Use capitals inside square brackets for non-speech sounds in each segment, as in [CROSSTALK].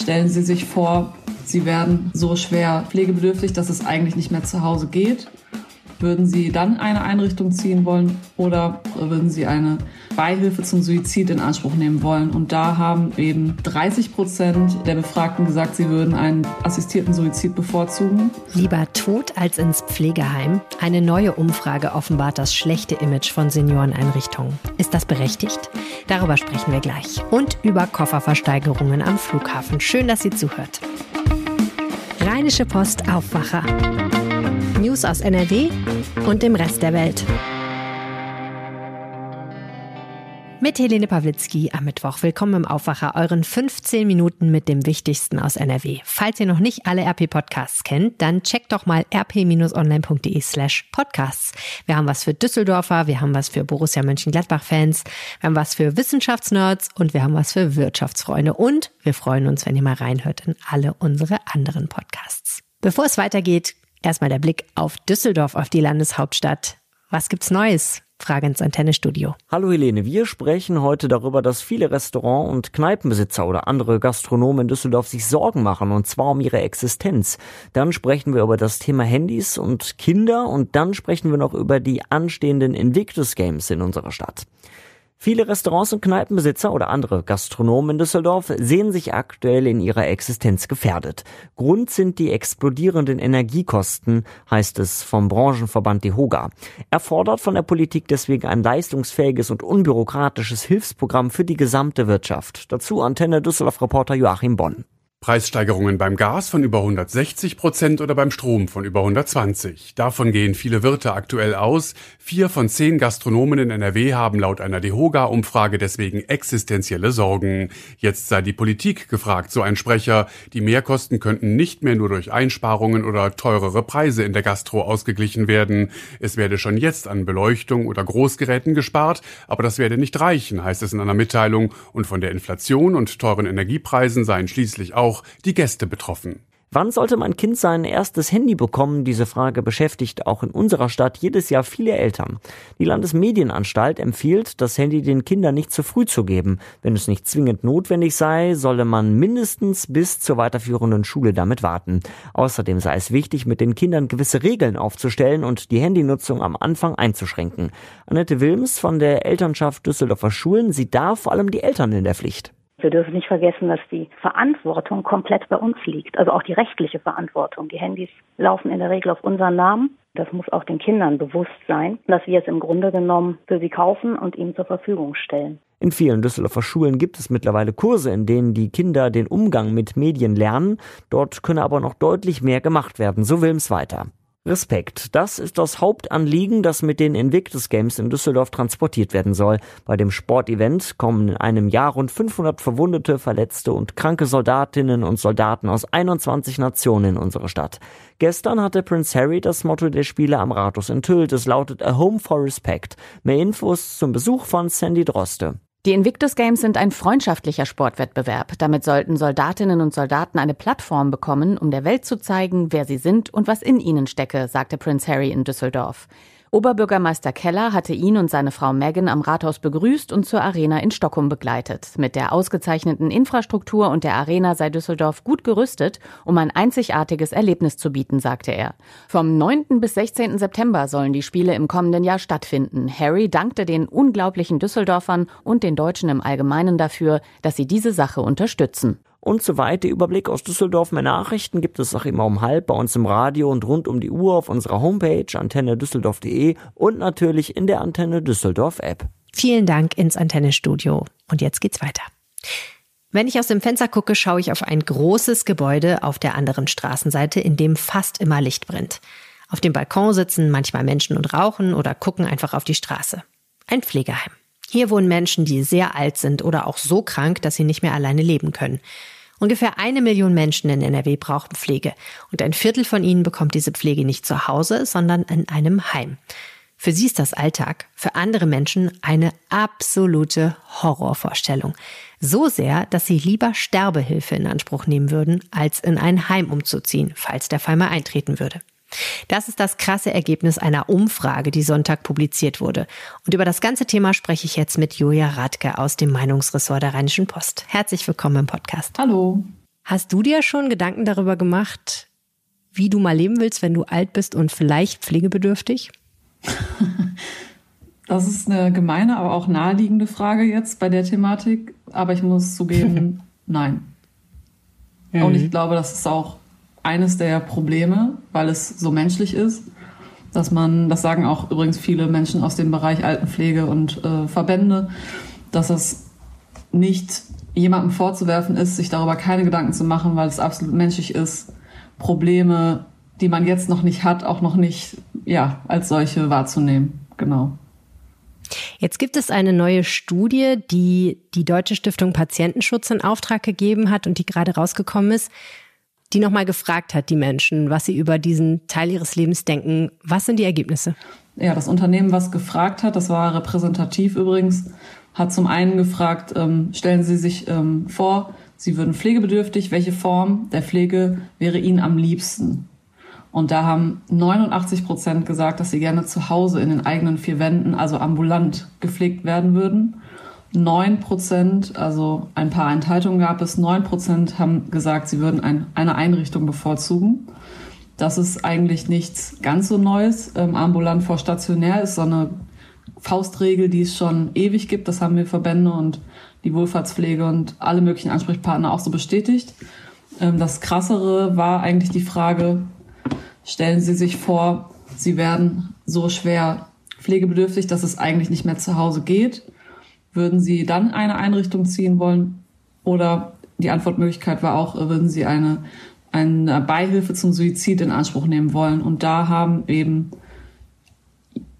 Stellen Sie sich vor, Sie werden so schwer pflegebedürftig, dass es eigentlich nicht mehr zu Hause geht. Würden Sie dann eine Einrichtung ziehen wollen oder würden Sie eine Beihilfe zum Suizid in Anspruch nehmen wollen? Und da haben eben 30 Prozent der Befragten gesagt, sie würden einen assistierten Suizid bevorzugen. Lieber tot als ins Pflegeheim? Eine neue Umfrage offenbart das schlechte Image von Senioreneinrichtungen. Ist das berechtigt? Darüber sprechen wir gleich. Und über Kofferversteigerungen am Flughafen. Schön, dass Sie zuhört. Rheinische Post Aufwacher. News aus NRW und dem Rest der Welt. Mit Helene Pawlitzki am Mittwoch. Willkommen im Aufwacher, euren 15 Minuten mit dem Wichtigsten aus NRW. Falls ihr noch nicht alle RP-Podcasts kennt, dann checkt doch mal rp-online.de slash podcasts. Wir haben was für Düsseldorfer, wir haben was für Borussia Mönchengladbach-Fans, wir haben was für Wissenschaftsnerds und wir haben was für Wirtschaftsfreunde. Und wir freuen uns, wenn ihr mal reinhört in alle unsere anderen Podcasts. Bevor es weitergeht, erstmal der Blick auf Düsseldorf, auf die Landeshauptstadt. Was gibt's Neues? Frage ins Antennestudio. Hallo Helene, wir sprechen heute darüber, dass viele Restaurant- und Kneipenbesitzer oder andere Gastronomen in Düsseldorf sich Sorgen machen und zwar um ihre Existenz. Dann sprechen wir über das Thema Handys und Kinder und dann sprechen wir noch über die anstehenden Invictus Games in unserer Stadt. Viele Restaurants und Kneipenbesitzer oder andere Gastronomen in Düsseldorf sehen sich aktuell in ihrer Existenz gefährdet. Grund sind die explodierenden Energiekosten, heißt es vom Branchenverband DEHOGA. Er fordert von der Politik deswegen ein leistungsfähiges und unbürokratisches Hilfsprogramm für die gesamte Wirtschaft. Dazu Antenne Düsseldorf-Reporter Joachim Bonn. Preissteigerungen beim Gas von über 160 Prozent oder beim Strom von über 120. Davon gehen viele Wirte aktuell aus. Vier von zehn Gastronomen in NRW haben laut einer DEHOGA-Umfrage deswegen existenzielle Sorgen. Jetzt sei die Politik gefragt, so ein Sprecher. Die Mehrkosten könnten nicht mehr nur durch Einsparungen oder teurere Preise in der Gastro ausgeglichen werden. Es werde schon jetzt an Beleuchtung oder Großgeräten gespart, aber das werde nicht reichen, heißt es in einer Mitteilung. Und von der Inflation und teuren Energiepreisen seien schließlich auch auch die Gäste betroffen. Wann sollte mein Kind sein erstes Handy bekommen? Diese Frage beschäftigt auch in unserer Stadt jedes Jahr viele Eltern. Die Landesmedienanstalt empfiehlt, das Handy den Kindern nicht zu früh zu geben. Wenn es nicht zwingend notwendig sei, solle man mindestens bis zur weiterführenden Schule damit warten. Außerdem sei es wichtig, mit den Kindern gewisse Regeln aufzustellen und die Handynutzung am Anfang einzuschränken. Annette Wilms von der Elternschaft Düsseldorfer Schulen sieht da vor allem die Eltern in der Pflicht. Wir dürfen nicht vergessen, dass die Verantwortung komplett bei uns liegt, also auch die rechtliche Verantwortung. Die Handys laufen in der Regel auf unseren Namen. Das muss auch den Kindern bewusst sein, dass wir es im Grunde genommen für sie kaufen und ihnen zur Verfügung stellen. In vielen Düsseldorfer Schulen gibt es mittlerweile Kurse, in denen die Kinder den Umgang mit Medien lernen. Dort könne aber noch deutlich mehr gemacht werden. So will es weiter. Respekt. Das ist das Hauptanliegen, das mit den Invictus Games in Düsseldorf transportiert werden soll. Bei dem Sportevent kommen in einem Jahr rund 500 verwundete, verletzte und kranke Soldatinnen und Soldaten aus 21 Nationen in unsere Stadt. Gestern hatte Prince Harry das Motto der Spiele am Rathaus enthüllt. Es lautet A Home for Respect. Mehr Infos zum Besuch von Sandy Droste. Die Invictus Games sind ein freundschaftlicher Sportwettbewerb. Damit sollten Soldatinnen und Soldaten eine Plattform bekommen, um der Welt zu zeigen, wer sie sind und was in ihnen stecke, sagte Prince Harry in Düsseldorf. Oberbürgermeister Keller hatte ihn und seine Frau Megan am Rathaus begrüßt und zur Arena in Stockholm begleitet. Mit der ausgezeichneten Infrastruktur und der Arena sei Düsseldorf gut gerüstet, um ein einzigartiges Erlebnis zu bieten, sagte er. Vom 9. bis 16. September sollen die Spiele im kommenden Jahr stattfinden. Harry dankte den unglaublichen Düsseldorfern und den Deutschen im Allgemeinen dafür, dass sie diese Sache unterstützen und so weiter. Überblick aus Düsseldorf. Mehr Nachrichten gibt es auch immer um halb bei uns im Radio und rund um die Uhr auf unserer Homepage antennedüsseldorf.de und natürlich in der Antenne Düsseldorf App. Vielen Dank ins Antennestudio. Und jetzt geht's weiter. Wenn ich aus dem Fenster gucke, schaue ich auf ein großes Gebäude auf der anderen Straßenseite, in dem fast immer Licht brennt. Auf dem Balkon sitzen manchmal Menschen und rauchen oder gucken einfach auf die Straße. Ein Pflegeheim. Hier wohnen Menschen, die sehr alt sind oder auch so krank, dass sie nicht mehr alleine leben können. Ungefähr eine Million Menschen in NRW brauchen Pflege und ein Viertel von ihnen bekommt diese Pflege nicht zu Hause, sondern in einem Heim. Für sie ist das Alltag, für andere Menschen eine absolute Horrorvorstellung. So sehr, dass sie lieber Sterbehilfe in Anspruch nehmen würden, als in ein Heim umzuziehen, falls der Fall mal eintreten würde. Das ist das krasse Ergebnis einer Umfrage, die Sonntag publiziert wurde. Und über das ganze Thema spreche ich jetzt mit Julia Radke aus dem Meinungsressort der Rheinischen Post. Herzlich willkommen im Podcast. Hallo. Hast du dir schon Gedanken darüber gemacht, wie du mal leben willst, wenn du alt bist und vielleicht pflegebedürftig? [LAUGHS] Das ist eine gemeine, aber auch naheliegende Frage jetzt bei der Thematik. Aber ich muss zugeben, [LAUGHS] nein. Mhm. Und ich glaube, das ist auch eines der Probleme, weil es so menschlich ist, dass man, das sagen auch übrigens viele Menschen aus dem Bereich Altenpflege und äh, Verbände, dass es nicht jemandem vorzuwerfen ist, sich darüber keine Gedanken zu machen, weil es absolut menschlich ist, Probleme, die man jetzt noch nicht hat, auch noch nicht ja, als solche wahrzunehmen. Genau. Jetzt gibt es eine neue Studie, die die Deutsche Stiftung Patientenschutz in Auftrag gegeben hat und die gerade rausgekommen ist, die nochmal gefragt hat, die Menschen, was sie über diesen Teil ihres Lebens denken. Was sind die Ergebnisse? Ja, das Unternehmen, was gefragt hat, das war repräsentativ übrigens, hat zum einen gefragt, ähm, stellen Sie sich ähm, vor, Sie würden pflegebedürftig, welche Form der Pflege wäre Ihnen am liebsten? Und da haben 89 Prozent gesagt, dass sie gerne zu Hause in den eigenen vier Wänden, also ambulant, gepflegt werden würden. 9 Prozent, also ein paar Enthaltungen gab es, 9 Prozent haben gesagt, sie würden ein, eine Einrichtung bevorzugen. Das ist eigentlich nichts ganz so Neues. Ähm, ambulant vor stationär ist so eine Faustregel, die es schon ewig gibt. Das haben wir Verbände und die Wohlfahrtspflege und alle möglichen Ansprechpartner auch so bestätigt. Ähm, das Krassere war eigentlich die Frage, Stellen Sie sich vor, Sie werden so schwer pflegebedürftig, dass es eigentlich nicht mehr zu Hause geht. Würden Sie dann eine Einrichtung ziehen wollen? Oder die Antwortmöglichkeit war auch, würden Sie eine, eine Beihilfe zum Suizid in Anspruch nehmen wollen? Und da haben eben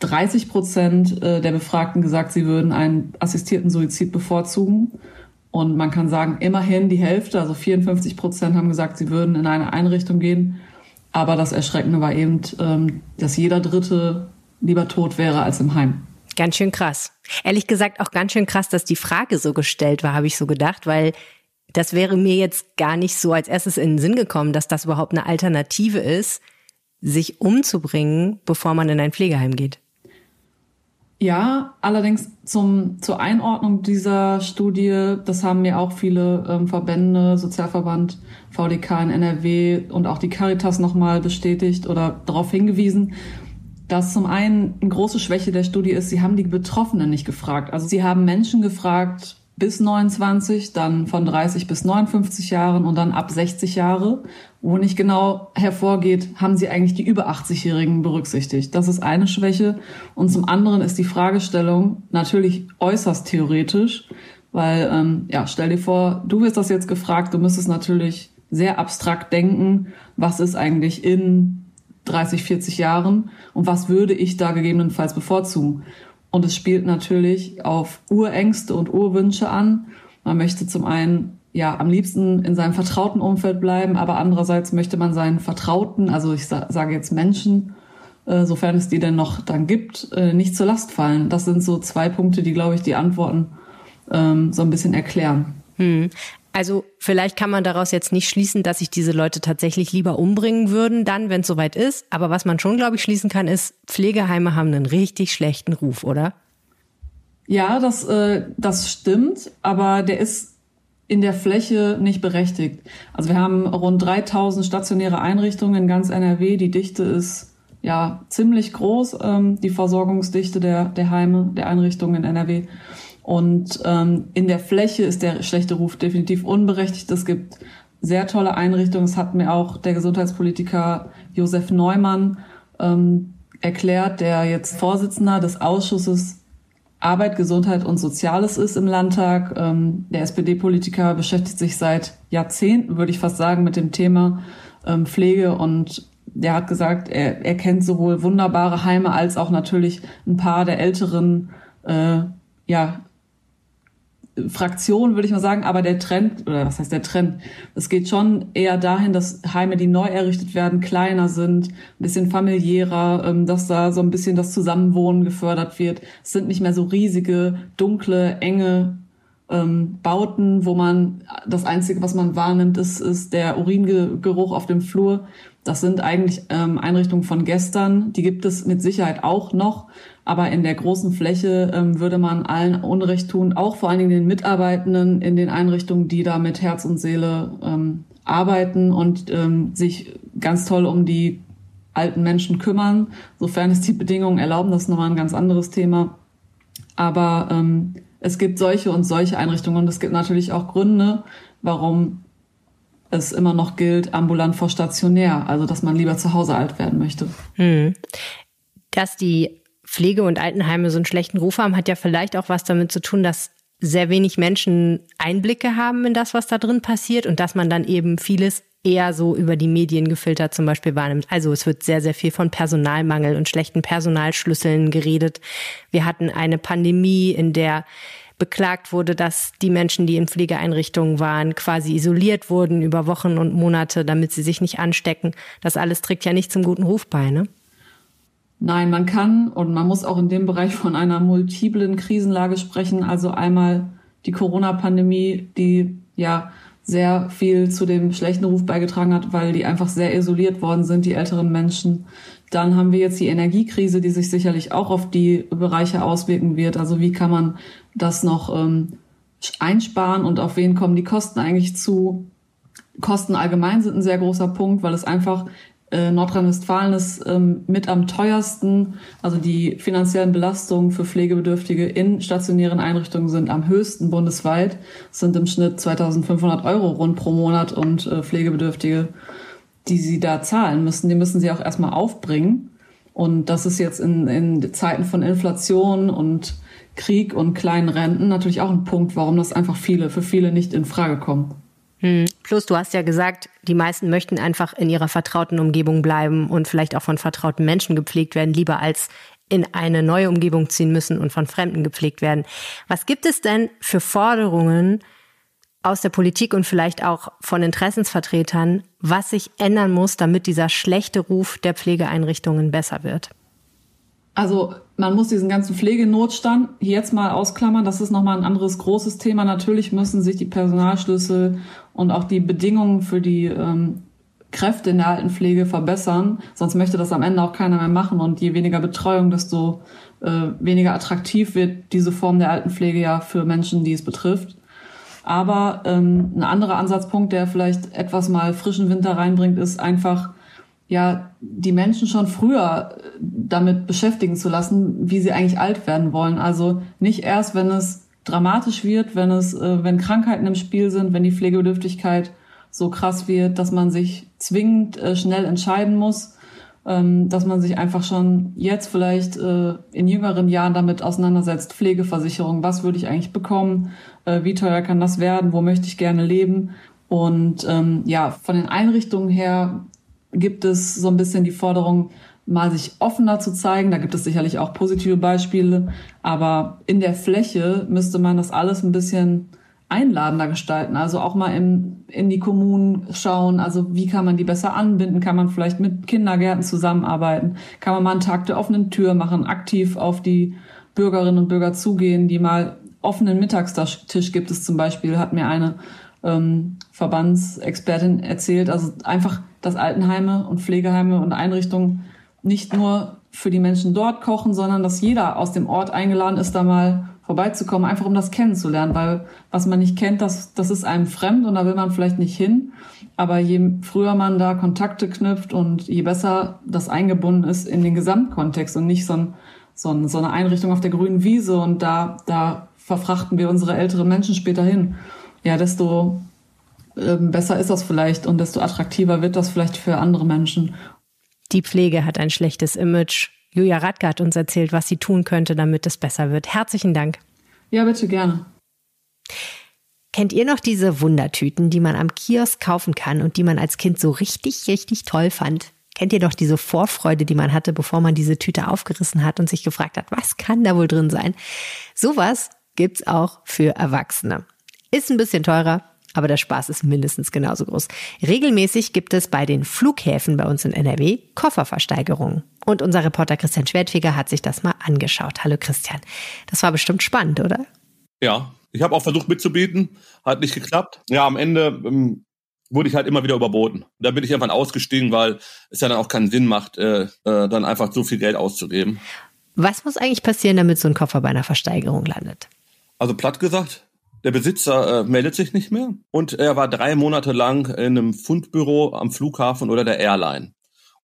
30 Prozent äh, der Befragten gesagt, sie würden einen assistierten Suizid bevorzugen. Und man kann sagen, immerhin die Hälfte, also 54 Prozent haben gesagt, sie würden in eine Einrichtung gehen. Aber das Erschreckende war eben, ähm, dass jeder Dritte lieber tot wäre als im Heim. Ganz schön krass. Ehrlich gesagt auch ganz schön krass, dass die Frage so gestellt war, habe ich so gedacht, weil das wäre mir jetzt gar nicht so als erstes in den Sinn gekommen, dass das überhaupt eine Alternative ist, sich umzubringen, bevor man in ein Pflegeheim geht. Ja, allerdings zum, zur Einordnung dieser Studie, das haben mir auch viele ähm, Verbände, Sozialverband, VDK in NRW und auch die Caritas nochmal bestätigt oder darauf hingewiesen, dass zum einen eine große Schwäche der Studie ist, sie haben die Betroffenen nicht gefragt. Also sie haben Menschen gefragt, bis 29, dann von 30 bis 59 Jahren und dann ab 60 Jahre, wo nicht genau hervorgeht, haben sie eigentlich die über 80-Jährigen berücksichtigt. Das ist eine Schwäche. Und zum anderen ist die Fragestellung natürlich äußerst theoretisch, weil, ähm, ja, stell dir vor, du wirst das jetzt gefragt, du müsstest natürlich sehr abstrakt denken, was ist eigentlich in 30, 40 Jahren und was würde ich da gegebenenfalls bevorzugen. Und es spielt natürlich auf Urängste und Urwünsche an. Man möchte zum einen ja am liebsten in seinem vertrauten Umfeld bleiben, aber andererseits möchte man seinen Vertrauten, also ich sage jetzt Menschen, äh, sofern es die denn noch dann gibt, äh, nicht zur Last fallen. Das sind so zwei Punkte, die, glaube ich, die Antworten ähm, so ein bisschen erklären. Hm. Also vielleicht kann man daraus jetzt nicht schließen, dass sich diese Leute tatsächlich lieber umbringen würden, dann, wenn es soweit ist. Aber was man schon, glaube ich, schließen kann, ist, Pflegeheime haben einen richtig schlechten Ruf, oder? Ja, das, äh, das stimmt, aber der ist in der Fläche nicht berechtigt. Also wir haben rund 3000 stationäre Einrichtungen in ganz NRW. Die Dichte ist ja ziemlich groß, ähm, die Versorgungsdichte der, der Heime, der Einrichtungen in NRW. Und ähm, in der Fläche ist der schlechte Ruf definitiv unberechtigt. Es gibt sehr tolle Einrichtungen. Das hat mir auch der Gesundheitspolitiker Josef Neumann ähm, erklärt, der jetzt Vorsitzender des Ausschusses Arbeit, Gesundheit und Soziales ist im Landtag. Ähm, der SPD-Politiker beschäftigt sich seit Jahrzehnten, würde ich fast sagen, mit dem Thema ähm, Pflege und der hat gesagt, er, er kennt sowohl wunderbare Heime als auch natürlich ein paar der älteren äh, ja, Fraktion, würde ich mal sagen, aber der Trend, oder was heißt der Trend? Es geht schon eher dahin, dass Heime, die neu errichtet werden, kleiner sind, ein bisschen familiärer, ähm, dass da so ein bisschen das Zusammenwohnen gefördert wird. Es sind nicht mehr so riesige, dunkle, enge ähm, Bauten, wo man das Einzige, was man wahrnimmt, ist, ist der Uringeruch auf dem Flur. Das sind eigentlich ähm, Einrichtungen von gestern. Die gibt es mit Sicherheit auch noch. Aber in der großen Fläche ähm, würde man allen Unrecht tun, auch vor allen Dingen den Mitarbeitenden in den Einrichtungen, die da mit Herz und Seele ähm, arbeiten und ähm, sich ganz toll um die alten Menschen kümmern, sofern es die Bedingungen erlauben. Das ist nochmal ein ganz anderes Thema. Aber ähm, es gibt solche und solche Einrichtungen und es gibt natürlich auch Gründe, warum es immer noch gilt, ambulant vor stationär, also dass man lieber zu Hause alt werden möchte. Hm. Dass die Pflege- und Altenheime so einen schlechten Ruf haben, hat ja vielleicht auch was damit zu tun, dass sehr wenig Menschen Einblicke haben in das, was da drin passiert und dass man dann eben vieles eher so über die Medien gefiltert zum Beispiel wahrnimmt. Also es wird sehr, sehr viel von Personalmangel und schlechten Personalschlüsseln geredet. Wir hatten eine Pandemie, in der beklagt wurde, dass die Menschen, die in Pflegeeinrichtungen waren, quasi isoliert wurden über Wochen und Monate, damit sie sich nicht anstecken. Das alles trägt ja nicht zum guten Ruf bei, ne? Nein, man kann und man muss auch in dem Bereich von einer multiplen Krisenlage sprechen. Also einmal die Corona-Pandemie, die ja sehr viel zu dem schlechten Ruf beigetragen hat, weil die einfach sehr isoliert worden sind, die älteren Menschen. Dann haben wir jetzt die Energiekrise, die sich sicherlich auch auf die Bereiche auswirken wird. Also wie kann man das noch ähm, einsparen und auf wen kommen die Kosten eigentlich zu? Kosten allgemein sind ein sehr großer Punkt, weil es einfach äh, Nordrhein-Westfalen ist ähm, mit am teuersten. Also die finanziellen Belastungen für Pflegebedürftige in stationären Einrichtungen sind am höchsten bundesweit. Es sind im Schnitt 2500 Euro rund pro Monat und äh, Pflegebedürftige, die sie da zahlen müssen, die müssen sie auch erstmal aufbringen. Und das ist jetzt in, in Zeiten von Inflation und Krieg und kleinen Renten natürlich auch ein Punkt, warum das einfach viele, für viele nicht in Frage kommt. Hm. Plus, du hast ja gesagt, die meisten möchten einfach in ihrer vertrauten Umgebung bleiben und vielleicht auch von vertrauten Menschen gepflegt werden, lieber als in eine neue Umgebung ziehen müssen und von Fremden gepflegt werden. Was gibt es denn für Forderungen aus der Politik und vielleicht auch von Interessensvertretern, was sich ändern muss, damit dieser schlechte Ruf der Pflegeeinrichtungen besser wird? Also man muss diesen ganzen Pflegenotstand jetzt mal ausklammern. Das ist nochmal ein anderes großes Thema. Natürlich müssen sich die Personalschlüssel und auch die Bedingungen für die ähm, Kräfte in der Altenpflege verbessern. Sonst möchte das am Ende auch keiner mehr machen. Und je weniger Betreuung, desto äh, weniger attraktiv wird diese Form der Altenpflege ja für Menschen, die es betrifft. Aber ähm, ein anderer Ansatzpunkt, der vielleicht etwas mal frischen Winter reinbringt, ist einfach ja die Menschen schon früher äh, damit beschäftigen zu lassen, wie sie eigentlich alt werden wollen. Also nicht erst, wenn es dramatisch wird, wenn es, äh, wenn Krankheiten im Spiel sind, wenn die Pflegebedürftigkeit so krass wird, dass man sich zwingend äh, schnell entscheiden muss, ähm, dass man sich einfach schon jetzt vielleicht äh, in jüngeren Jahren damit auseinandersetzt. Pflegeversicherung, was würde ich eigentlich bekommen? Äh, wie teuer kann das werden? Wo möchte ich gerne leben? Und ähm, ja, von den Einrichtungen her gibt es so ein bisschen die Forderung, mal sich offener zu zeigen. Da gibt es sicherlich auch positive Beispiele, aber in der Fläche müsste man das alles ein bisschen einladender gestalten. Also auch mal in, in die Kommunen schauen. Also wie kann man die besser anbinden? Kann man vielleicht mit Kindergärten zusammenarbeiten? Kann man mal einen Tag der offenen Tür machen, aktiv auf die Bürgerinnen und Bürger zugehen, die mal offenen Mittagstisch gibt es zum Beispiel, hat mir eine ähm, Verbandsexpertin erzählt. Also einfach, dass Altenheime und Pflegeheime und Einrichtungen nicht nur für die Menschen dort kochen, sondern dass jeder aus dem Ort eingeladen ist, da mal vorbeizukommen, einfach um das kennenzulernen, weil was man nicht kennt, das, das ist einem fremd und da will man vielleicht nicht hin. Aber je früher man da Kontakte knüpft und je besser das eingebunden ist in den Gesamtkontext und nicht so, ein, so, ein, so eine Einrichtung auf der grünen Wiese und da, da verfrachten wir unsere älteren Menschen später hin, ja, desto ähm, besser ist das vielleicht und desto attraktiver wird das vielleicht für andere Menschen. Die Pflege hat ein schlechtes Image. Julia Radke hat uns erzählt, was sie tun könnte, damit es besser wird. Herzlichen Dank. Ja, bitte gerne. Kennt ihr noch diese Wundertüten, die man am Kiosk kaufen kann und die man als Kind so richtig, richtig toll fand? Kennt ihr doch diese Vorfreude, die man hatte, bevor man diese Tüte aufgerissen hat und sich gefragt hat, was kann da wohl drin sein? Sowas gibt's auch für Erwachsene. Ist ein bisschen teurer, aber der Spaß ist mindestens genauso groß. Regelmäßig gibt es bei den Flughäfen bei uns in NRW Kofferversteigerungen. Und unser Reporter Christian Schwertfeger hat sich das mal angeschaut. Hallo Christian. Das war bestimmt spannend, oder? Ja, ich habe auch versucht mitzubieten, hat nicht geklappt. Ja, am Ende ähm, wurde ich halt immer wieder überboten. Da bin ich irgendwann ausgestiegen, weil es ja dann auch keinen Sinn macht, äh, äh, dann einfach so viel Geld auszugeben. Was muss eigentlich passieren, damit so ein Koffer bei einer Versteigerung landet? Also platt gesagt, Der Besitzer äh, meldet sich nicht mehr und er war drei Monate lang in einem Fundbüro am Flughafen oder der Airline.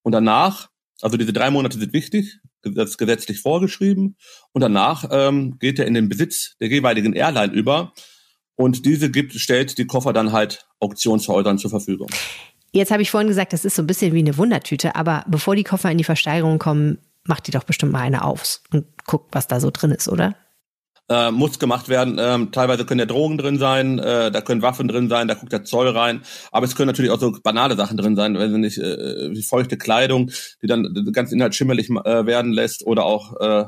Und danach, also diese drei Monate sind wichtig, das ist gesetzlich vorgeschrieben. Und danach ähm, geht er in den Besitz der jeweiligen Airline über und diese gibt, stellt die Koffer dann halt Auktionshäusern zur Verfügung. Jetzt habe ich vorhin gesagt, das ist so ein bisschen wie eine Wundertüte, aber bevor die Koffer in die Versteigerung kommen, macht die doch bestimmt mal eine auf und guckt, was da so drin ist, oder? Äh, muss gemacht werden. Ähm, teilweise können ja Drogen drin sein, äh, da können Waffen drin sein, da guckt der Zoll rein. Aber es können natürlich auch so banale Sachen drin sein, wenn sie nicht äh, feuchte Kleidung, die dann den ganzen Inhalt schimmerlich äh, werden lässt oder auch äh,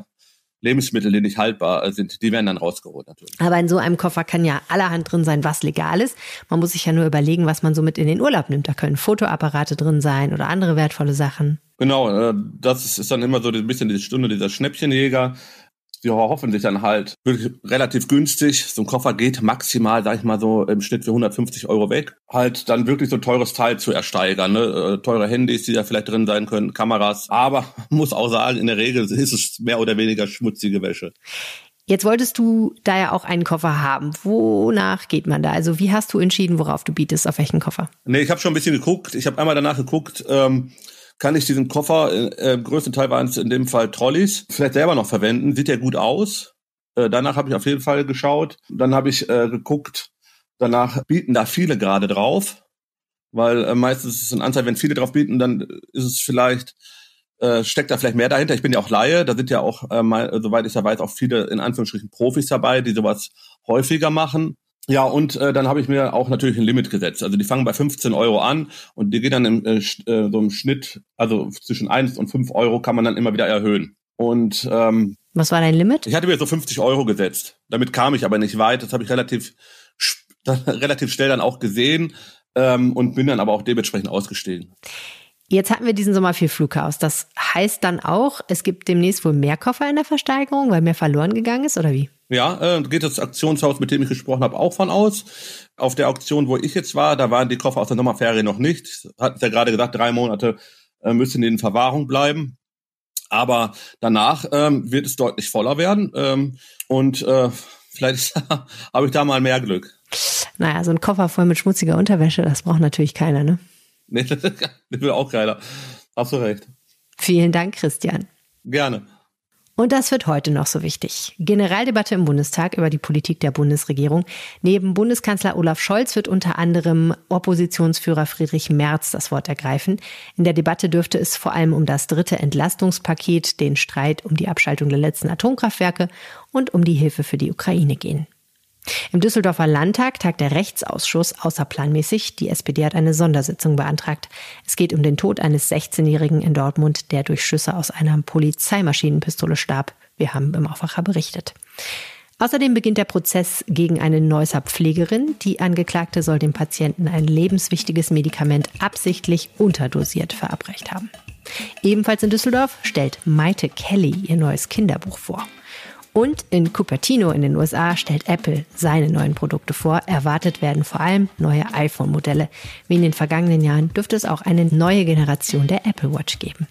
Lebensmittel, die nicht haltbar sind, die werden dann rausgeholt natürlich. Aber in so einem Koffer kann ja allerhand drin sein, was legal ist. Man muss sich ja nur überlegen, was man so mit in den Urlaub nimmt. Da können Fotoapparate drin sein oder andere wertvolle Sachen. Genau, äh, das ist dann immer so ein bisschen die Stunde dieser Schnäppchenjäger die hoffen sich dann halt wirklich relativ günstig. So ein Koffer geht maximal, sag ich mal so, im Schnitt für 150 Euro weg. Halt dann wirklich so ein teures Teil zu ersteigern. Ne? Äh, teure Handys, die da vielleicht drin sein können, Kameras. Aber [LAUGHS] muss auch sagen, in der Regel ist es mehr oder weniger schmutzige Wäsche. Jetzt wolltest du da ja auch einen Koffer haben. Wonach geht man da? Also wie hast du entschieden, worauf du bietest, auf welchen Koffer? Nee, ich habe schon ein bisschen geguckt. Ich habe einmal danach geguckt, ähm, kann ich diesen Koffer, äh, im größten Teil waren es in dem Fall Trolleys, vielleicht selber noch verwenden. Sieht der gut aus? Äh, danach habe ich auf jeden Fall geschaut. Dann habe ich äh, geguckt, danach bieten da viele gerade drauf, weil äh, meistens ist es ein Anzahl, wenn viele drauf bieten, dann ist es vielleicht äh, steckt da vielleicht mehr dahinter. Ich bin ja auch Laie, da sind ja auch, äh, mal, soweit ich ja weiß, auch viele in Anführungsstrichen Profis dabei, die sowas häufiger machen. Ja, und äh, dann habe ich mir auch natürlich ein Limit gesetzt. Also die fangen bei 15 Euro an und die gehen dann im, äh, äh, so im Schnitt, also zwischen 1 und 5 Euro kann man dann immer wieder erhöhen. Und ähm, was war dein Limit? Ich hatte mir so 50 Euro gesetzt. Damit kam ich aber nicht weit. Das habe ich relativ, [LAUGHS] relativ schnell dann auch gesehen ähm, und bin dann aber auch dementsprechend ausgestiegen. Jetzt hatten wir diesen Sommer viel Flugchaos. Das heißt dann auch, es gibt demnächst wohl mehr Koffer in der Versteigerung, weil mehr verloren gegangen ist, oder wie? Ja, äh, geht das Auktionshaus, mit dem ich gesprochen habe, auch von aus. Auf der Auktion, wo ich jetzt war, da waren die Koffer aus der Sommerferie noch nicht. Hat ja gerade gesagt, drei Monate äh, müssen in Verwahrung bleiben. Aber danach ähm, wird es deutlich voller werden. Ähm, und äh, vielleicht [LAUGHS] habe ich da mal mehr Glück. Naja, so ein Koffer voll mit schmutziger Unterwäsche, das braucht natürlich keiner, ne? Nee, [LAUGHS] das will auch keiner. Hast du recht. Vielen Dank, Christian. Gerne. Und das wird heute noch so wichtig. Generaldebatte im Bundestag über die Politik der Bundesregierung. Neben Bundeskanzler Olaf Scholz wird unter anderem Oppositionsführer Friedrich Merz das Wort ergreifen. In der Debatte dürfte es vor allem um das dritte Entlastungspaket, den Streit um die Abschaltung der letzten Atomkraftwerke und um die Hilfe für die Ukraine gehen. Im Düsseldorfer Landtag tagt der Rechtsausschuss außerplanmäßig. Die SPD hat eine Sondersitzung beantragt. Es geht um den Tod eines 16-Jährigen in Dortmund, der durch Schüsse aus einer Polizeimaschinenpistole starb. Wir haben im Aufwacher berichtet. Außerdem beginnt der Prozess gegen eine Neusser Pflegerin. Die Angeklagte soll dem Patienten ein lebenswichtiges Medikament absichtlich unterdosiert verabreicht haben. Ebenfalls in Düsseldorf stellt Maite Kelly ihr neues Kinderbuch vor. Und in Cupertino in den USA stellt Apple seine neuen Produkte vor. Erwartet werden vor allem neue iPhone-Modelle. Wie in den vergangenen Jahren dürfte es auch eine neue Generation der Apple Watch geben.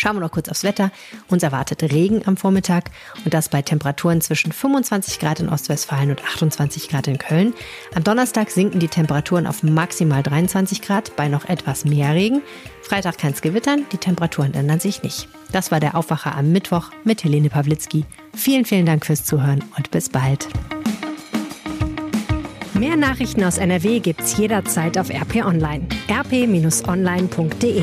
Schauen wir noch kurz aufs Wetter. Uns erwartet Regen am Vormittag und das bei Temperaturen zwischen 25 Grad in Ostwestfalen und 28 Grad in Köln. Am Donnerstag sinken die Temperaturen auf maximal 23 Grad bei noch etwas mehr Regen. Freitag kann es gewittern, die Temperaturen ändern sich nicht. Das war der Aufwacher am Mittwoch mit Helene Pawlitzki. Vielen, vielen Dank fürs Zuhören und bis bald. Mehr Nachrichten aus NRW gibt's jederzeit auf RP Online. rp-online.de